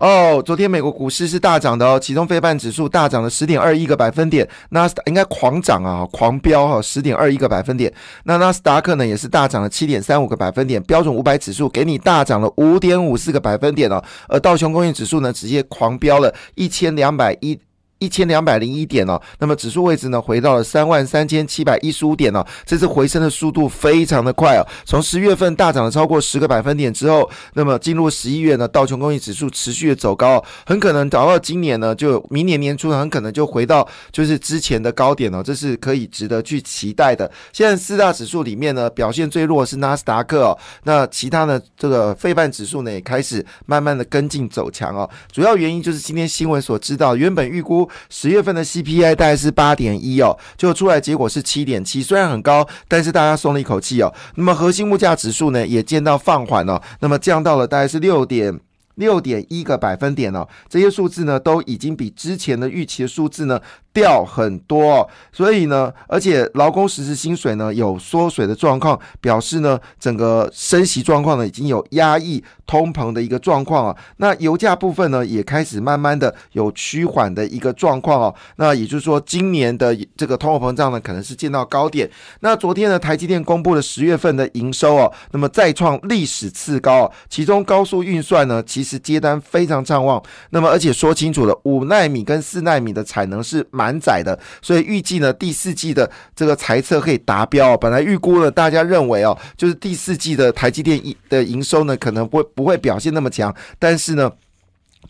哦，昨天美国股市是大涨的哦，其中非半指数大涨了十点二一个百分点，纳斯应该狂涨啊，狂飙哈，十点二一个百分点。那纳斯达克呢也是大涨了七点三五个百分点，标准五百指数给你大涨了五点五四个百分点哦，而道琼工业指数呢直接狂飙了一千两百一。一千两百零一点哦，那么指数位置呢回到了三万三千七百一十五点哦，这次回升的速度非常的快哦，从十月份大涨了超过十个百分点之后，那么进入十一月呢，道琼工业指数持续的走高，很可能找到今年呢，就明年年初呢，很可能就回到就是之前的高点哦，这是可以值得去期待的。现在四大指数里面呢，表现最弱是纳斯达克哦，那其他呢，这个费半指数呢也开始慢慢的跟进走强哦，主要原因就是今天新闻所知道，原本预估。十月份的 CPI 大概是八点一哦，就出来结果是七点七，虽然很高，但是大家松了一口气哦。那么核心物价指数呢也见到放缓了，那么降到了大概是六点六点一个百分点哦。这些数字呢都已经比之前的预期的数字呢。掉很多，所以呢，而且劳工实时薪水呢有缩水的状况，表示呢整个升息状况呢已经有压抑通膨的一个状况啊。那油价部分呢也开始慢慢的有趋缓的一个状况哦。那也就是说，今年的这个通货膨胀呢可能是见到高点。那昨天呢，台积电公布了十月份的营收哦，那么再创历史次高，其中高速运算呢其实接单非常畅旺。那么而且说清楚了，五纳米跟四纳米的产能是。满载的，所以预计呢第四季的这个财测可以达标。本来预估呢，大家认为哦，就是第四季的台积电的营收呢可能不不会表现那么强，但是呢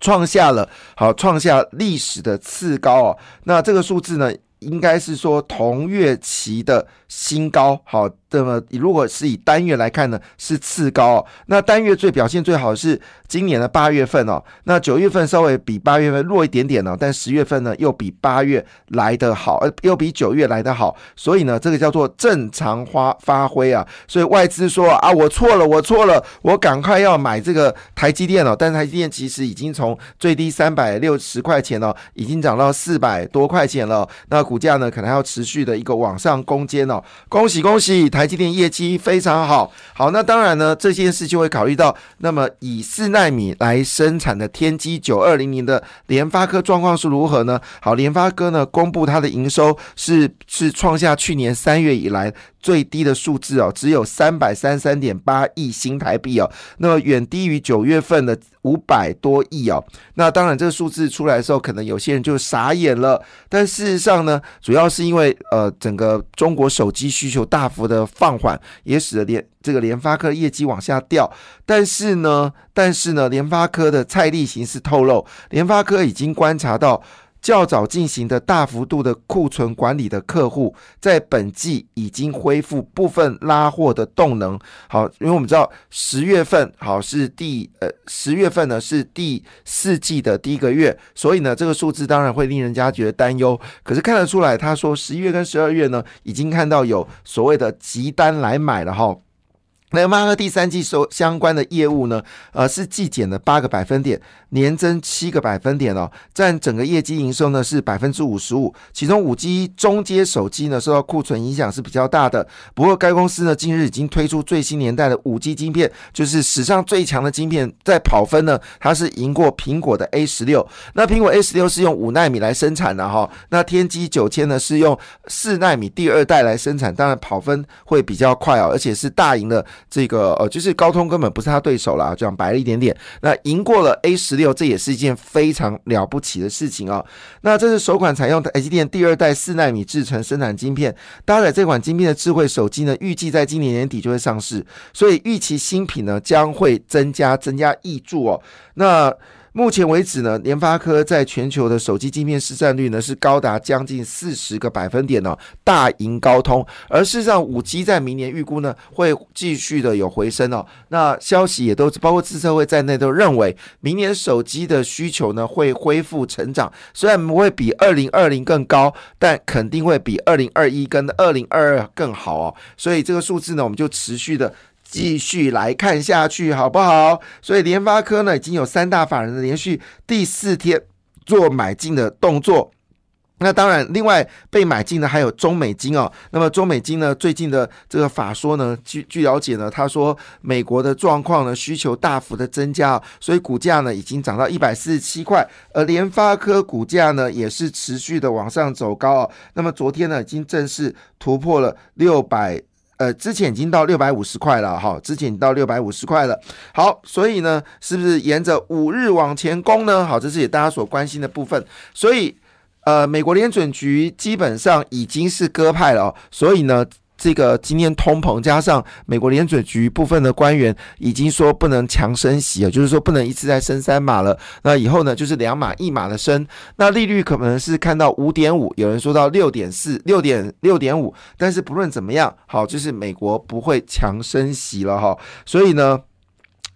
创下了好创下历史的次高哦。那这个数字呢，应该是说同月期的新高。好。那么，如果是以单月来看呢，是次高。那单月最表现最好是今年的八月份哦。那九月份稍微比八月份弱一点点呢，但十月份呢又比八月来得好，呃，又比九月来得好。所以呢，这个叫做正常发发挥啊。所以外资说啊，我错了，我错了，我赶快要买这个台积电了。但是台积电其实已经从最低三百六十块钱哦，已经涨到四百多块钱了。那股价呢，可能要持续的一个往上攻坚哦。恭喜恭喜！台积电业绩非常好，好，那当然呢，这件事就会考虑到，那么以四纳米来生产的天玑九二零零的联发科状况是如何呢？好，联发科呢公布它的营收是是创下去年三月以来。最低的数字哦，只有三百三三点八亿新台币哦，那么远低于九月份的五百多亿哦。那当然，这个数字出来的时候，可能有些人就傻眼了。但事实上呢，主要是因为呃，整个中国手机需求大幅的放缓，也使得联这个联发科业绩往下掉。但是呢，但是呢，联发科的蔡立行是透露，联发科已经观察到。较早进行的大幅度的库存管理的客户，在本季已经恢复部分拉货的动能。好，因为我们知道十月份好是第呃十月份呢是第四季的第一个月，所以呢这个数字当然会令人家觉得担忧。可是看得出来，他说十一月跟十二月呢已经看到有所谓的急单来买了哈。那马克第三季收相关的业务呢，呃，是季减了八个百分点，年增七个百分点哦，占整个业绩营收呢是百分之五十五。其中五 G 中阶手机呢受到库存影响是比较大的。不过该公司呢近日已经推出最新年代的五 G 晶片，就是史上最强的晶片，在跑分呢它是赢过苹果的 A 十六。那苹果 A 十六是用五纳米来生产的哈，那天玑九千呢是用四纳米第二代来生产，当然跑分会比较快哦，而且是大赢的。这个呃，就是高通根本不是他对手了，这样白了一点点。那赢过了 A 十六，这也是一件非常了不起的事情啊。那这是首款采用台积电第二代四纳米制成生产晶片，搭载这款晶片的智慧手机呢，预计在今年年底就会上市，所以预期新品呢将会增加增加益注哦。那目前为止呢，联发科在全球的手机晶片市占率呢是高达将近四十个百分点呢，大赢高通。而事实上，五 G 在明年预估呢会继续的有回升哦。那消息也都包括自测会在内都认为，明年手机的需求呢会恢复成长，虽然不会比二零二零更高，但肯定会比二零二一跟二零二二更好哦。所以这个数字呢，我们就持续的。继续来看下去，好不好？所以联发科呢，已经有三大法人的连续第四天做买进的动作。那当然，另外被买进的还有中美金哦。那么中美金呢，最近的这个法说呢，据据了解呢，他说美国的状况呢，需求大幅的增加，所以股价呢已经涨到一百四十七块。而联发科股价呢也是持续的往上走高哦。那么昨天呢，已经正式突破了六百，呃，之前已经到六百五十块了哈，之前已经到六百五十块了。好，所以呢，是不是沿着五日往前攻呢？好，这是也大家所关心的部分。所以。呃，美国联准局基本上已经是鸽派了，所以呢，这个今天通膨加上美国联准局部分的官员已经说不能强升息了，就是说不能一次再升三码了。那以后呢，就是两码一码的升。那利率可能是看到五点五，有人说到六点四、六点六点五，但是不论怎么样，好，就是美国不会强升息了哈。所以呢。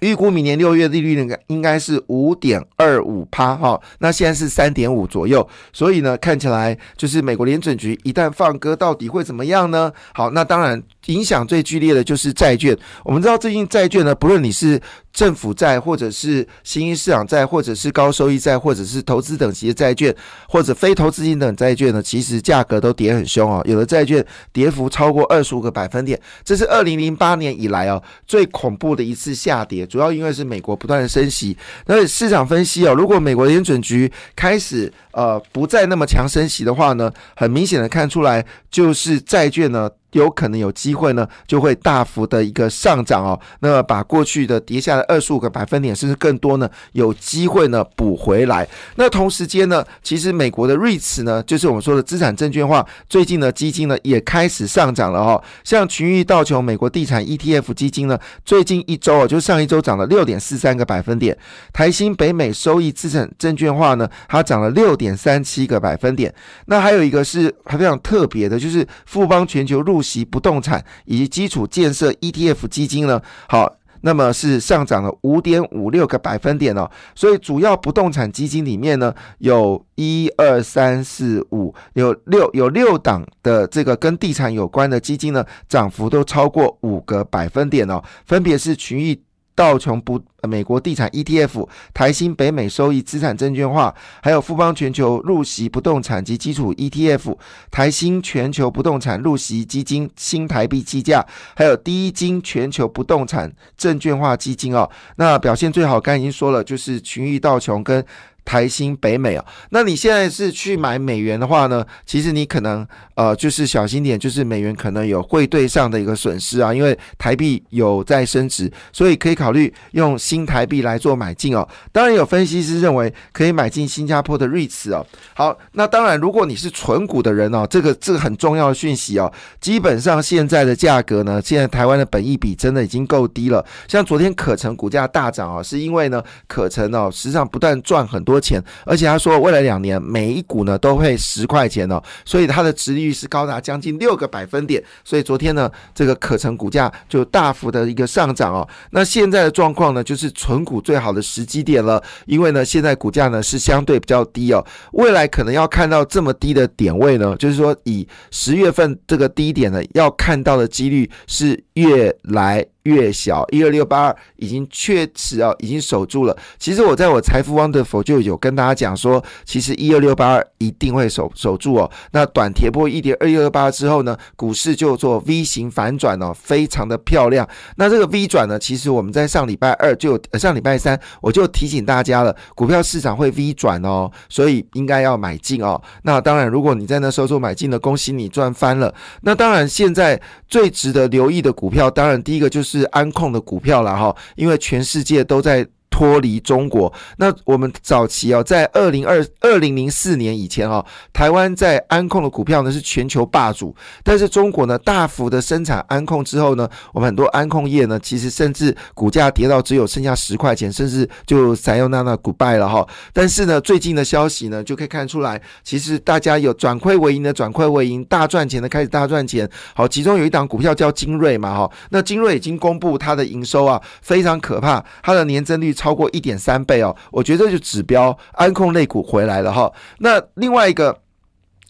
预估明年六月利率应该应该是五点二五趴哈，那现在是三点五左右，所以呢，看起来就是美国联准局一旦放歌，到底会怎么样呢？好，那当然影响最剧烈的就是债券。我们知道最近债券呢，不论你是政府债，或者是新兴市场债，或者是高收益债，或者是投资等级的债券，或者非投资性等债券呢，其实价格都跌很凶哦。有的债券跌幅超过二十五个百分点，这是二零零八年以来哦最恐怖的一次下跌。主要因为是美国不断的升息，那市场分析哦，如果美国联准局开始呃不再那么强升息的话呢，很明显的看出来就是债券呢。有可能有机会呢，就会大幅的一个上涨哦。那么把过去的跌下的二十五个百分点，甚至更多呢，有机会呢补回来。那同时间呢，其实美国的瑞驰呢，就是我们说的资产证券化，最近的基金呢也开始上涨了哈。像群益道琼美国地产 ETF 基金呢，最近一周哦，就上一周涨了六点四三个百分点。台新北美收益资产证券化呢，它涨了六点三七个百分点。那还有一个是还非常特别的，就是富邦全球入。及不动产以及基础建设 ETF 基金呢，好，那么是上涨了五点五六个百分点哦。所以主要不动产基金里面呢，有一二三四五，有六有六档的这个跟地产有关的基金呢，涨幅都超过五个百分点哦，分别是群益。道琼不美国地产 ETF、台新北美收益资产证券化，还有富邦全球入息不动产及基础 ETF、台新全球不动产入息基金新台币计价，还有第一金全球不动产证券化基金哦。那表现最好，刚才已经说了，就是群益道琼跟。台新北美啊，那你现在是去买美元的话呢？其实你可能呃，就是小心点，就是美元可能有汇兑上的一个损失啊，因为台币有在升值，所以可以考虑用新台币来做买进哦。当然有分析师认为可以买进新加坡的瑞驰哦。好，那当然如果你是纯股的人哦，这个这个很重要的讯息哦。基本上现在的价格呢，现在台湾的本益比真的已经够低了。像昨天可成股价大涨哦，是因为呢可成哦实际上不断赚很多。多钱，而且他说未来两年每一股呢都会十块钱哦，所以它的值率是高达将近六个百分点，所以昨天呢这个可成股价就大幅的一个上涨哦。那现在的状况呢就是存股最好的时机点了，因为呢现在股价呢是相对比较低哦，未来可能要看到这么低的点位呢，就是说以十月份这个低点呢要看到的几率是越来。越小，一二六八二已经确实啊，已经守住了。其实我在我财富 wonderful 就有跟大家讲说，其实一二六八二一定会守守住哦。那短跌破一点二一二八之后呢，股市就做 V 型反转哦，非常的漂亮。那这个 V 转呢，其实我们在上礼拜二就上礼拜三我就提醒大家了，股票市场会 V 转哦，所以应该要买进哦。那当然，如果你在那时候做买进的，恭喜你赚翻了。那当然，现在最值得留意的股票，当然第一个就是。是安控的股票了哈，因为全世界都在。脱离中国，那我们早期哦，在二零二二零零四年以前哦，台湾在安控的股票呢是全球霸主，但是中国呢大幅的生产安控之后呢，我们很多安控业呢，其实甚至股价跌到只有剩下十块钱，甚至就散又那那股败了哈。但是呢，最近的消息呢，就可以看出来，其实大家有转亏为盈的转亏为盈，大赚钱的开始大赚钱。好，其中有一档股票叫精锐嘛哈，那精锐已经公布它的营收啊，非常可怕，它的年增率超。超过一点三倍哦，我觉得这就指标安控类股回来了哈。那另外一个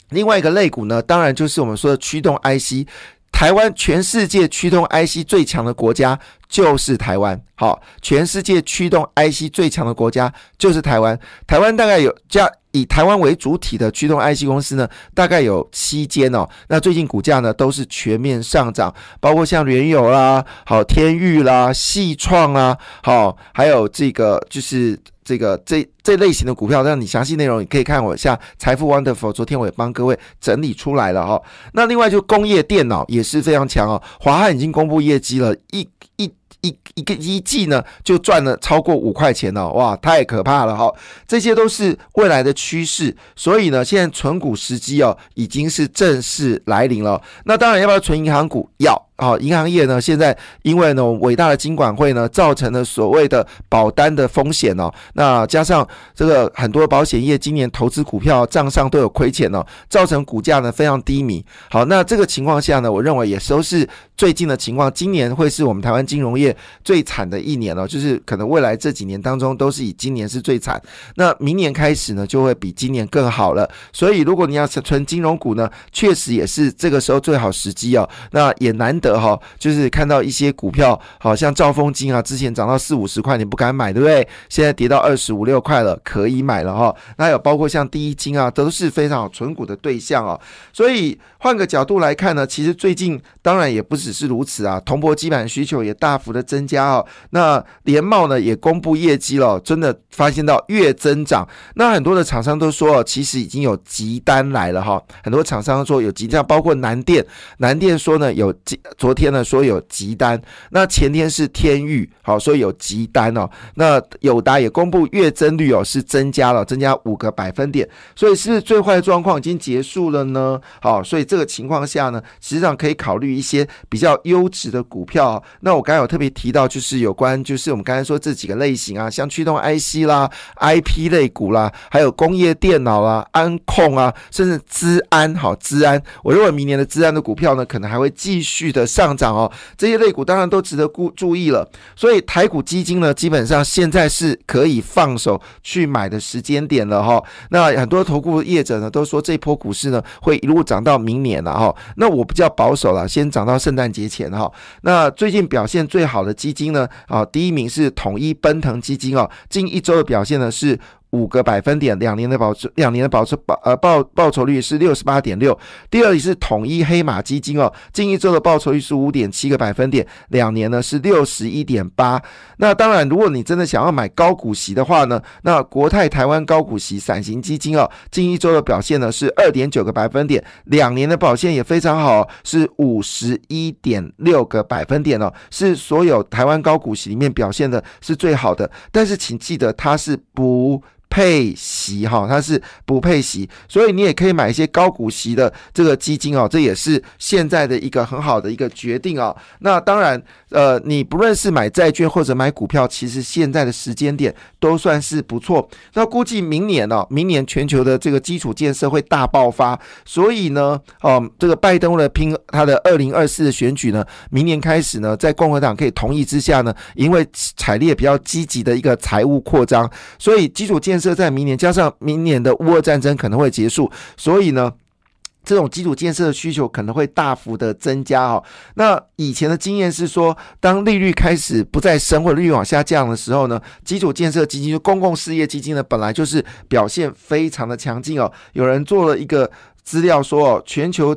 另外一个类股呢，当然就是我们说的驱动 IC。台湾全世界驱动 IC 最强的国家就是台湾。好，全世界驱动 IC 最强的国家就是台湾。台湾大概有加以台湾为主体的驱动 IC 公司呢，大概有七间哦。那最近股价呢都是全面上涨，包括像联友啦、好天域啦、细创啊，好，还有这个就是这个这这类型的股票。让你详细内容，你可以看我下财富 Wonderful，昨天我也帮各位整理出来了哈。那另外就工业电脑也是非常强哦，华汉已经公布业绩了，一一。一一个一季呢，就赚了超过五块钱了，哇，太可怕了哈！这些都是未来的趋势，所以呢，现在存股时机哦，已经是正式来临了。那当然，要不要存银行股？要。好，银行业呢，现在因为呢，伟大的金管会呢，造成了所谓的保单的风险哦，那加上这个很多保险业今年投资股票账上都有亏钱哦，造成股价呢非常低迷。好，那这个情况下呢，我认为也都是最近的情况，今年会是我们台湾金融业最惨的一年哦，就是可能未来这几年当中都是以今年是最惨，那明年开始呢就会比今年更好了。所以如果你要存金融股呢，确实也是这个时候最好时机哦，那也难。的哈，就是看到一些股票，好像兆丰金啊，之前涨到四五十块，你不敢买，对不对？现在跌到二十五六块了，可以买了哈。那有包括像第一金啊，都是非常好存股的对象哦。所以换个角度来看呢，其实最近当然也不只是如此啊，铜箔基板需求也大幅的增加哦。那联茂呢也公布业绩了，真的发现到月增长。那很多的厂商都说，其实已经有急单来了哈。很多厂商说有急单，包括南电，南电说呢有昨天呢说有急单，那前天是天域，好，所以有急单哦。那友达也公布月增率哦是增加了，增加五个百分点，所以是是最坏的状况已经结束了呢。好，所以这个情况下呢，实际上可以考虑一些比较优质的股票。那我刚才有特别提到，就是有关就是我们刚才说这几个类型啊，像驱动 IC 啦、IP 类股啦，还有工业电脑啦、安控啊，甚至资安，好资安，我认为明年的资安的股票呢，可能还会继续的。上涨哦，这些类股当然都值得顾注意了。所以台股基金呢，基本上现在是可以放手去买的时间点了哈。那很多投顾业者呢都说这波股市呢会一路涨到明年了哈。那我比较保守了，先涨到圣诞节前哈。那最近表现最好的基金呢啊，第一名是统一奔腾基金哦，近一周的表现呢是。五个百分点，两年的保持，两年的保持报呃报报酬率是六十八点六。第二里是统一黑马基金哦，近一周的报酬率是五点七个百分点，两年呢是六十一点八。那当然，如果你真的想要买高股息的话呢，那国泰台湾高股息伞型基金哦，近一周的表现呢是二点九个百分点，两年的表现也非常好，是五十一点六个百分点哦，是所有台湾高股息里面表现的是最好的。但是请记得，它是不。配息哈，它是不配息，所以你也可以买一些高股息的这个基金哦，这也是现在的一个很好的一个决定哦。那当然，呃，你不论是买债券或者买股票，其实现在的时间点都算是不错。那估计明年呢，明年全球的这个基础建设会大爆发，所以呢，哦，这个拜登的拼他的二零二四的选举呢，明年开始呢，在共和党可以同意之下呢，因为采列比较积极的一个财务扩张，所以基础建建设在明年，加上明年的乌俄战争可能会结束，所以呢，这种基础建设的需求可能会大幅的增加哦。那以前的经验是说，当利率开始不再升或者利率往下降的时候呢，基础建设基金就公共事业基金呢，本来就是表现非常的强劲哦。有人做了一个资料说，哦，全球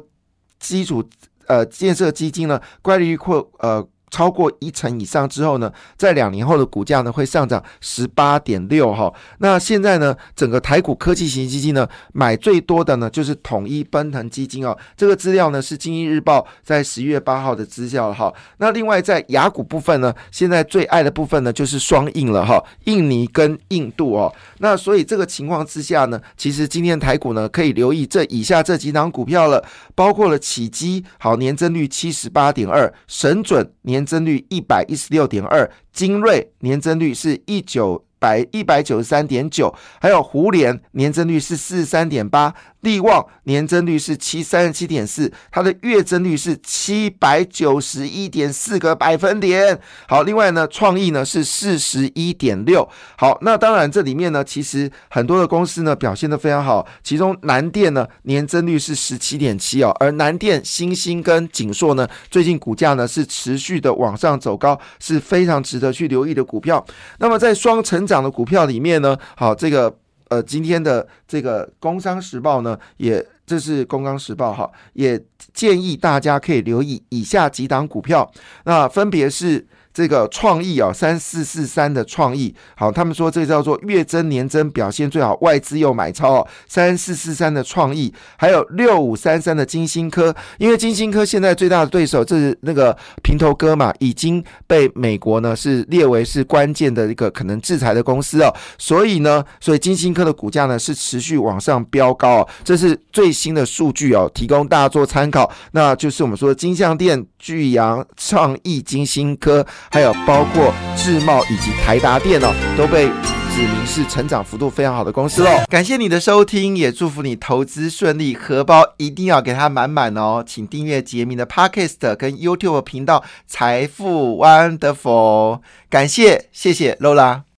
基础呃建设基金呢，乖离率扩呃。超过一成以上之后呢，在两年后的股价呢会上涨十八点六哈。那现在呢，整个台股科技型基金呢买最多的呢就是统一奔腾基金哦。这个资料呢是经济日报在十一月八号的资料哈。那另外在雅股部分呢，现在最爱的部分呢就是双印了哈，印尼跟印度哦。那所以这个情况之下呢，其实今天台股呢可以留意这以下这几档股票了，包括了起基好年增率七十八点二，神准年。年增率一百一十六点二，精锐年增率是一九百一百九十三点九，还有胡联年增率是四十三点八。利旺年增率是七三十七点四，它的月增率是七百九十一点四个百分点。好，另外呢，创意呢是四十一点六。好，那当然这里面呢，其实很多的公司呢表现的非常好，其中南电呢年增率是十七点七哦，而南电、新兴跟景硕呢，最近股价呢是持续的往上走高，是非常值得去留意的股票。那么在双成涨的股票里面呢，好这个。呃，今天的这个《工商时报》呢，也这是《工商时报》哈，也建议大家可以留意以下几档股票，那分别是。这个创意啊，三四四三的创意，好，他们说这叫做月增年增表现最好，外资又买超哦，三四四三的创意，还有六五三三的金星科，因为金星科现在最大的对手就是那个平头哥嘛，已经被美国呢是列为是关键的一个可能制裁的公司哦，所以呢，所以金星科的股价呢是持续往上飙高哦，这是最新的数据哦，提供大家做参考，那就是我们说的金相店、巨阳、创意、金星科。还有包括智茂以及台达电哦，都被指明是成长幅度非常好的公司喽。感谢你的收听，也祝福你投资顺利，荷包一定要给它满满哦。请订阅杰明的 Podcast 跟 YouTube 频道财富 Wonderful。感谢，谢谢 Lola。